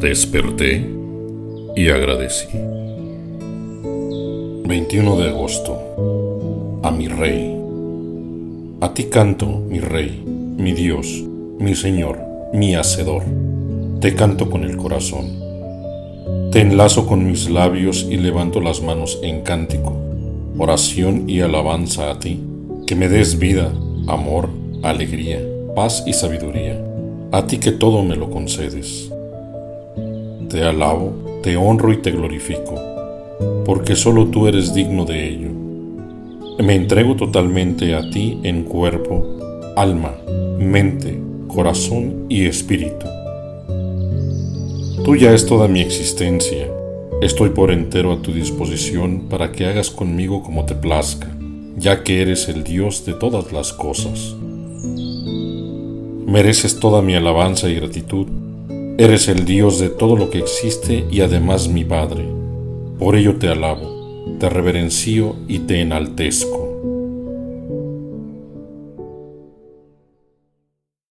Desperté y agradecí. 21 de agosto. A mi Rey. A ti canto, mi Rey, mi Dios, mi Señor, mi Hacedor. Te canto con el corazón. Te enlazo con mis labios y levanto las manos en cántico, oración y alabanza a ti, que me des vida, amor, alegría, paz y sabiduría, a ti que todo me lo concedes te alabo, te honro y te glorifico, porque solo tú eres digno de ello. Me entrego totalmente a ti en cuerpo, alma, mente, corazón y espíritu. Tuya es toda mi existencia, estoy por entero a tu disposición para que hagas conmigo como te plazca, ya que eres el Dios de todas las cosas. Mereces toda mi alabanza y gratitud Eres el Dios de todo lo que existe y además mi Padre. Por ello te alabo, te reverencio y te enaltezco.